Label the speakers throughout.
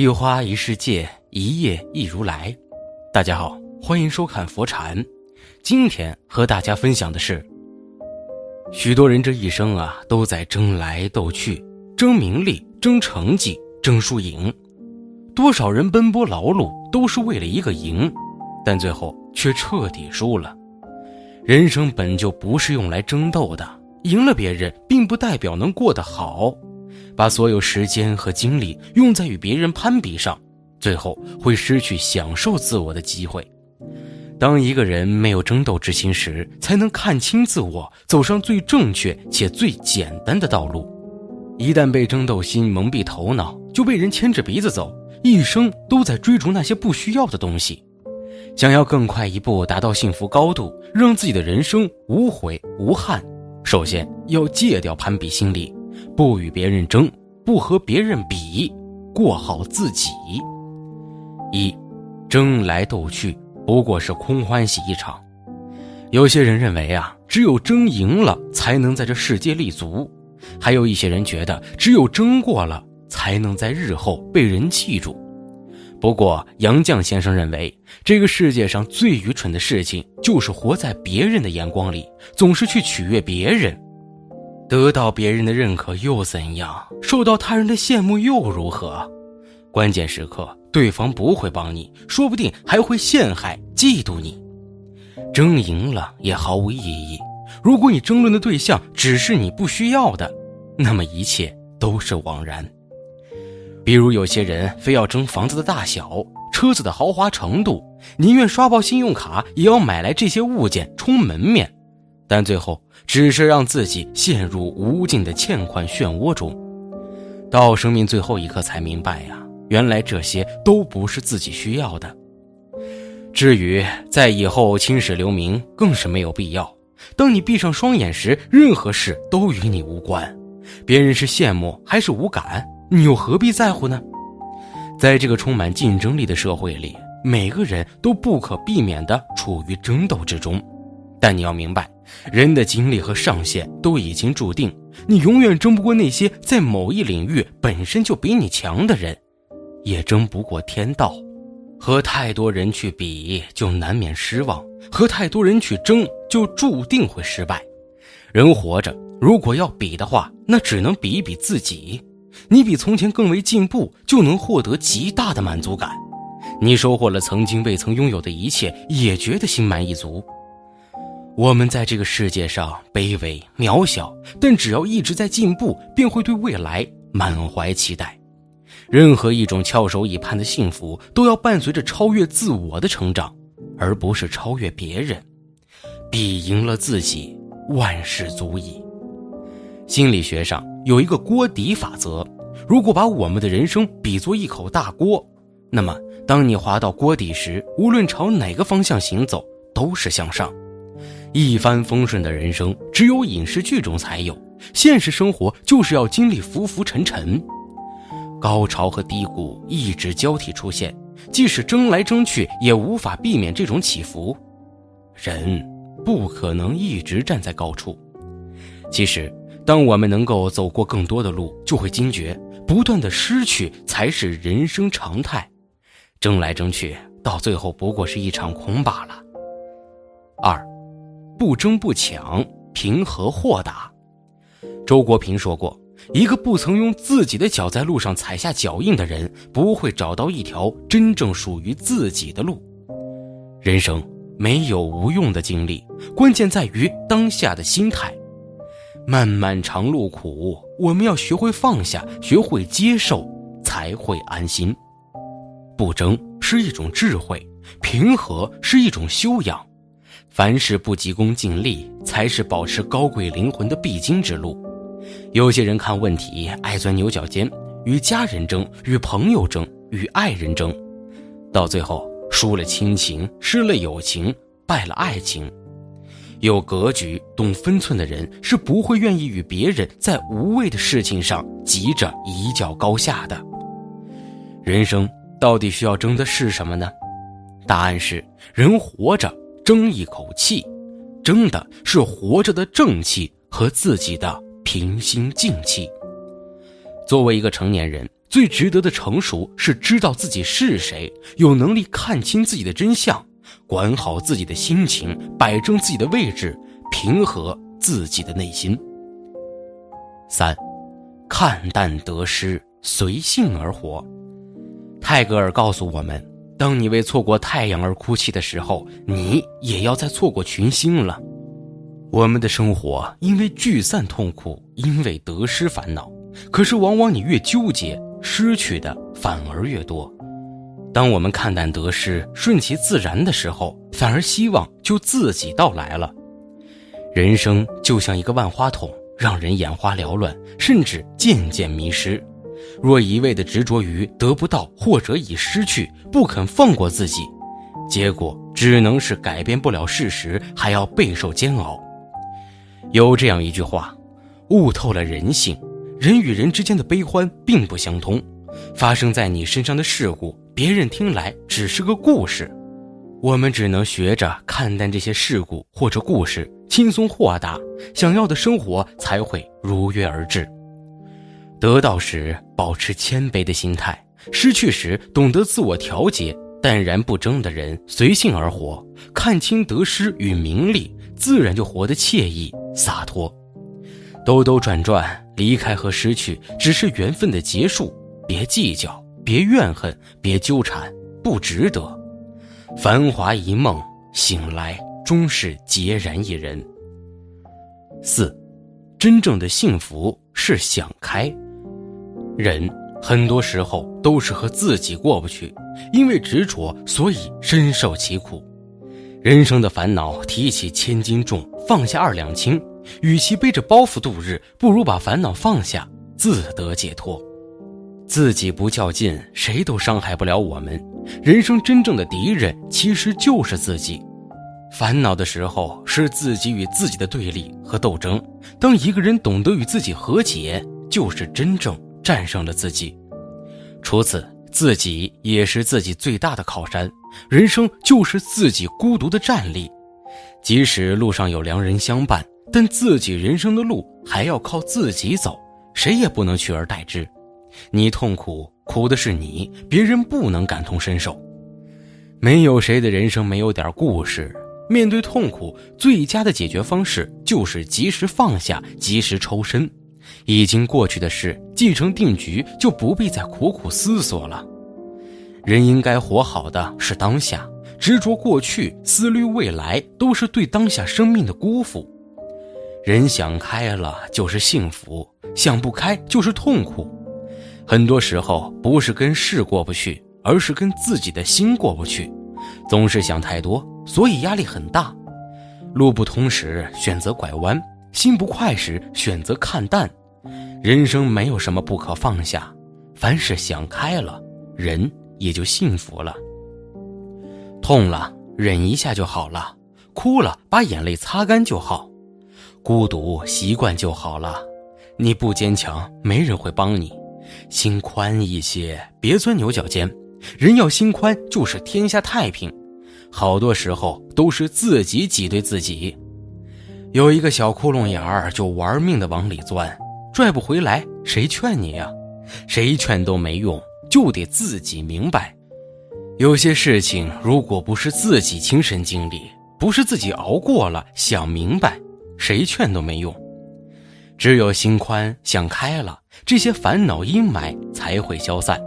Speaker 1: 一花一世界，一叶一如来。大家好，欢迎收看佛禅。今天和大家分享的是，许多人这一生啊，都在争来斗去，争名利，争成绩，争输赢。多少人奔波劳碌，都是为了一个赢，但最后却彻底输了。人生本就不是用来争斗的，赢了别人，并不代表能过得好。把所有时间和精力用在与别人攀比上，最后会失去享受自我的机会。当一个人没有争斗之心时，才能看清自我，走上最正确且最简单的道路。一旦被争斗心蒙蔽头脑，就被人牵着鼻子走，一生都在追逐那些不需要的东西。想要更快一步达到幸福高度，让自己的人生无悔无憾，首先要戒掉攀比心理。不与别人争，不和别人比，过好自己。一，争来斗去不过是空欢喜一场。有些人认为啊，只有争赢了才能在这世界立足；还有一些人觉得，只有争过了才能在日后被人记住。不过，杨绛先生认为，这个世界上最愚蠢的事情，就是活在别人的眼光里，总是去取悦别人。得到别人的认可又怎样？受到他人的羡慕又如何？关键时刻，对方不会帮你，说不定还会陷害、嫉妒你。争赢了也毫无意义。如果你争论的对象只是你不需要的，那么一切都是枉然。比如有些人非要争房子的大小、车子的豪华程度，宁愿刷爆信用卡也要买来这些物件充门面。但最后只是让自己陷入无尽的欠款漩涡中，到生命最后一刻才明白呀，原来这些都不是自己需要的。至于在以后青史留名，更是没有必要。当你闭上双眼时，任何事都与你无关，别人是羡慕还是无感，你又何必在乎呢？在这个充满竞争力的社会里，每个人都不可避免地处于争斗之中。但你要明白，人的精力和上限都已经注定，你永远争不过那些在某一领域本身就比你强的人，也争不过天道。和太多人去比，就难免失望；和太多人去争，就注定会失败。人活着，如果要比的话，那只能比一比自己。你比从前更为进步，就能获得极大的满足感。你收获了曾经未曾拥有的一切，也觉得心满意足。我们在这个世界上卑微渺小，但只要一直在进步，便会对未来满怀期待。任何一种翘首以盼的幸福，都要伴随着超越自我的成长，而不是超越别人。比赢了自己，万事足矣。心理学上有一个锅底法则：如果把我们的人生比作一口大锅，那么当你滑到锅底时，无论朝哪个方向行走，都是向上。一帆风顺的人生，只有影视剧中才有。现实生活就是要经历浮浮沉沉，高潮和低谷一直交替出现。即使争来争去，也无法避免这种起伏。人不可能一直站在高处。其实，当我们能够走过更多的路，就会惊觉，不断的失去才是人生常态。争来争去，到最后不过是一场空罢了。二。不争不抢，平和豁达。周国平说过：“一个不曾用自己的脚在路上踩下脚印的人，不会找到一条真正属于自己的路。”人生没有无用的经历，关键在于当下的心态。漫漫长路苦，我们要学会放下，学会接受，才会安心。不争是一种智慧，平和是一种修养。凡事不急功近利，才是保持高贵灵魂的必经之路。有些人看问题爱钻牛角尖，与家人争，与朋友争，与爱人争，到最后输了亲情，失了友情，败了爱情。有格局、懂分寸的人是不会愿意与别人在无谓的事情上急着一较高下的。人生到底需要争的是什么呢？答案是：人活着。争一口气，争的是活着的正气和自己的平心静气。作为一个成年人，最值得的成熟是知道自己是谁，有能力看清自己的真相，管好自己的心情，摆正自己的位置，平和自己的内心。三，看淡得失，随性而活。泰戈尔告诉我们：当你为错过太阳而哭泣的时候，你也要再错过群星了。我们的生活因为聚散痛苦，因为得失烦恼。可是，往往你越纠结，失去的反而越多。当我们看淡得失，顺其自然的时候，反而希望就自己到来了。人生就像一个万花筒，让人眼花缭乱，甚至渐渐迷失。若一味的执着于得不到或者已失去，不肯放过自己，结果只能是改变不了事实，还要备受煎熬。有这样一句话：悟透了人性。人与人之间的悲欢并不相通，发生在你身上的事故，别人听来只是个故事。我们只能学着看淡这些事故或者故事，轻松豁达，想要的生活才会如约而至。得到时保持谦卑的心态，失去时懂得自我调节，淡然不争的人随性而活，看清得失与名利，自然就活得惬意洒脱。兜兜转转。离开和失去只是缘分的结束，别计较，别怨恨，别纠缠，不值得。繁华一梦，醒来终是孑然一人。四，真正的幸福是想开。人很多时候都是和自己过不去，因为执着，所以深受其苦。人生的烦恼，提起千斤重，放下二两轻。与其背着包袱度日，不如把烦恼放下，自得解脱。自己不较劲，谁都伤害不了我们。人生真正的敌人其实就是自己。烦恼的时候是自己与自己的对立和斗争。当一个人懂得与自己和解，就是真正战胜了自己。除此，自己也是自己最大的靠山。人生就是自己孤独的站立，即使路上有良人相伴。但自己人生的路还要靠自己走，谁也不能取而代之。你痛苦，苦的是你，别人不能感同身受。没有谁的人生没有点故事。面对痛苦，最佳的解决方式就是及时放下，及时抽身。已经过去的事，既成定局，就不必再苦苦思索了。人应该活好的是当下，执着过去，思虑未来，都是对当下生命的辜负。人想开了就是幸福，想不开就是痛苦。很多时候不是跟事过不去，而是跟自己的心过不去。总是想太多，所以压力很大。路不通时选择拐弯，心不快时选择看淡。人生没有什么不可放下，凡是想开了，人也就幸福了。痛了忍一下就好了，哭了把眼泪擦干就好。孤独习惯就好了，你不坚强，没人会帮你。心宽一些，别钻牛角尖。人要心宽，就是天下太平。好多时候都是自己挤兑自己。有一个小窟窿眼儿，就玩命的往里钻，拽不回来，谁劝你呀？谁劝都没用，就得自己明白。有些事情，如果不是自己亲身经历，不是自己熬过了，想明白。谁劝都没用，只有心宽想开了，这些烦恼阴霾才会消散。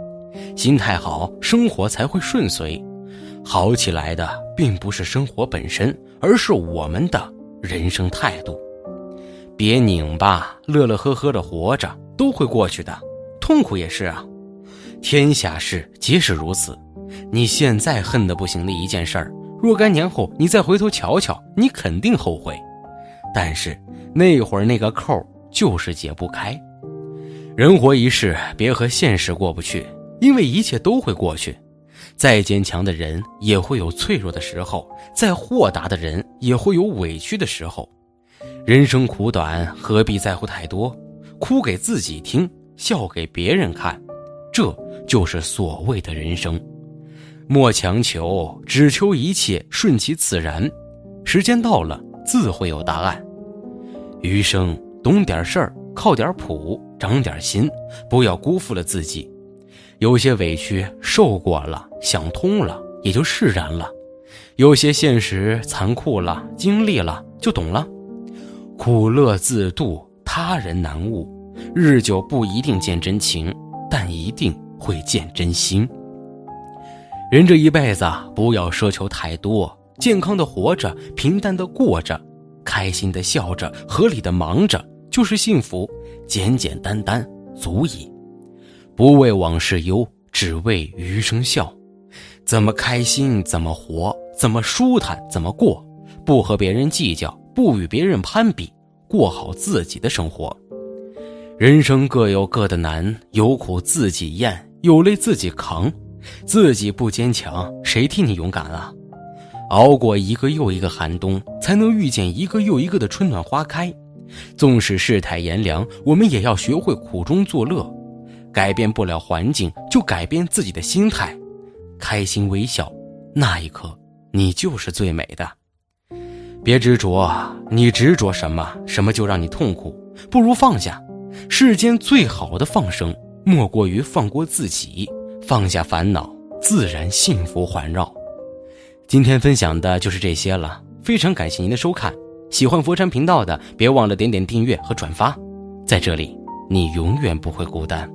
Speaker 1: 心态好，生活才会顺遂。好起来的并不是生活本身，而是我们的人生态度。别拧巴，乐乐呵呵的活着都会过去的。痛苦也是啊，天下事皆是如此。你现在恨得不行的一件事儿，若干年后你再回头瞧瞧，你肯定后悔。但是那会儿那个扣就是解不开。人活一世，别和现实过不去，因为一切都会过去。再坚强的人也会有脆弱的时候，再豁达的人也会有委屈的时候。人生苦短，何必在乎太多？哭给自己听，笑给别人看，这就是所谓的人生。莫强求，只求一切顺其自然。时间到了。自会有答案。余生懂点事儿，靠点谱，长点心，不要辜负了自己。有些委屈受过了，想通了，也就释然了；有些现实残酷了，经历了就懂了。苦乐自度，他人难悟。日久不一定见真情，但一定会见真心。人这一辈子，不要奢求太多，健康的活着，平淡的过着，开心的笑着，合理的忙着，就是幸福。简简单单足矣。不为往事忧，只为余生笑。怎么开心怎么活，怎么舒坦怎么过。不和别人计较，不与别人攀比，过好自己的生活。人生各有各的难，有苦自己咽，有累自己扛。自己不坚强，谁替你勇敢啊？熬过一个又一个寒冬，才能遇见一个又一个的春暖花开。纵使世态炎凉，我们也要学会苦中作乐。改变不了环境，就改变自己的心态，开心微笑，那一刻你就是最美的。别执着，你执着什么，什么就让你痛苦。不如放下。世间最好的放生，莫过于放过自己，放下烦恼，自然幸福环绕。今天分享的就是这些了，非常感谢您的收看。喜欢佛山频道的，别忘了点点订阅和转发，在这里，你永远不会孤单。